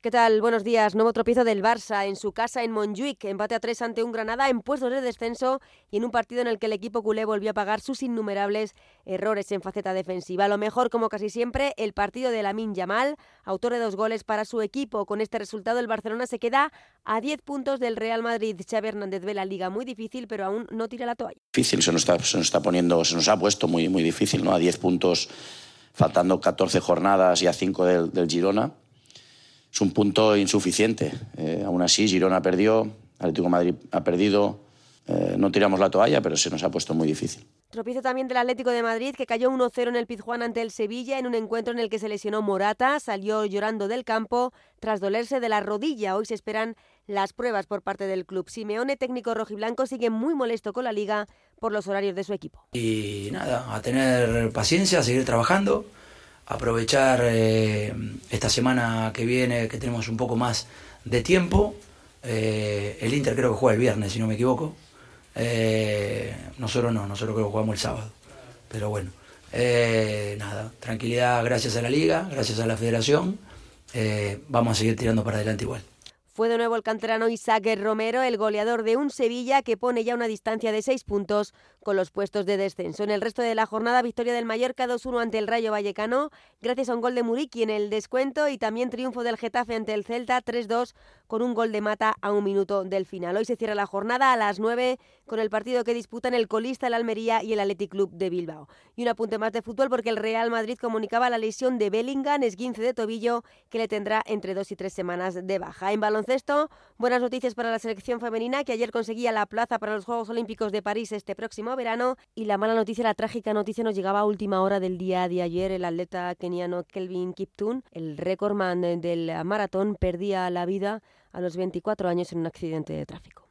¿Qué tal? Buenos días. Nuevo tropiezo del Barça en su casa en Montjuic. Empate a tres ante un Granada en puestos de descenso y en un partido en el que el equipo culé volvió a pagar sus innumerables errores en faceta defensiva. Lo mejor, como casi siempre, el partido de Lamin Yamal, autor de dos goles para su equipo. Con este resultado, el Barcelona se queda a 10 puntos del Real Madrid. Xavi Hernández ve la liga muy difícil, pero aún no tira la toalla. Difícil, se nos está, poniendo, se nos ha puesto muy, muy difícil, ¿no? A 10 puntos, faltando 14 jornadas y a 5 del, del Girona es un punto insuficiente. Eh, aún así, Girona perdió, Atlético Madrid ha perdido. Eh, no tiramos la toalla, pero se nos ha puesto muy difícil. Tropiezo también del Atlético de Madrid, que cayó 1-0 en el Pizjuán ante el Sevilla en un encuentro en el que se lesionó Morata, salió llorando del campo tras dolerse de la rodilla. Hoy se esperan las pruebas por parte del club. Simeone, técnico rojiblanco, sigue muy molesto con la liga por los horarios de su equipo. Y nada, a tener paciencia, a seguir trabajando aprovechar eh, esta semana que viene, que tenemos un poco más de tiempo. Eh, el Inter creo que juega el viernes, si no me equivoco. Eh, nosotros no, nosotros creo que jugamos el sábado. Pero bueno, nada, tranquilidad gracias a la liga, gracias a la federación. vamos a seguir tirando para adelante igual. Fue de nuevo el canterano Isaac Romero, el goleador de un Sevilla que pone ya una distancia de seis puntos con los puestos de descenso. En el resto de la jornada, victoria del Mallorca 2-1 ante el Rayo Vallecano, gracias a un gol de Muriqui en el descuento y también triunfo del Getafe ante el Celta 3-2 con un gol de mata a un minuto del final. Hoy se cierra la jornada a las 9 con el partido que disputan el colista, el Almería y el Athletic Club de Bilbao. Y un apunte más de fútbol porque el Real Madrid comunicaba la lesión de Bellingham, esguince de tobillo, que le tendrá entre dos y tres semanas de baja. En baloncesto, buenas noticias para la selección femenina que ayer conseguía la plaza para los Juegos Olímpicos de París este próximo verano y la mala noticia, la trágica noticia nos llegaba a última hora del día de ayer. El atleta keniano Kelvin Kiptun, el récordman del maratón, perdía la vida a los 24 años en un accidente de tráfico.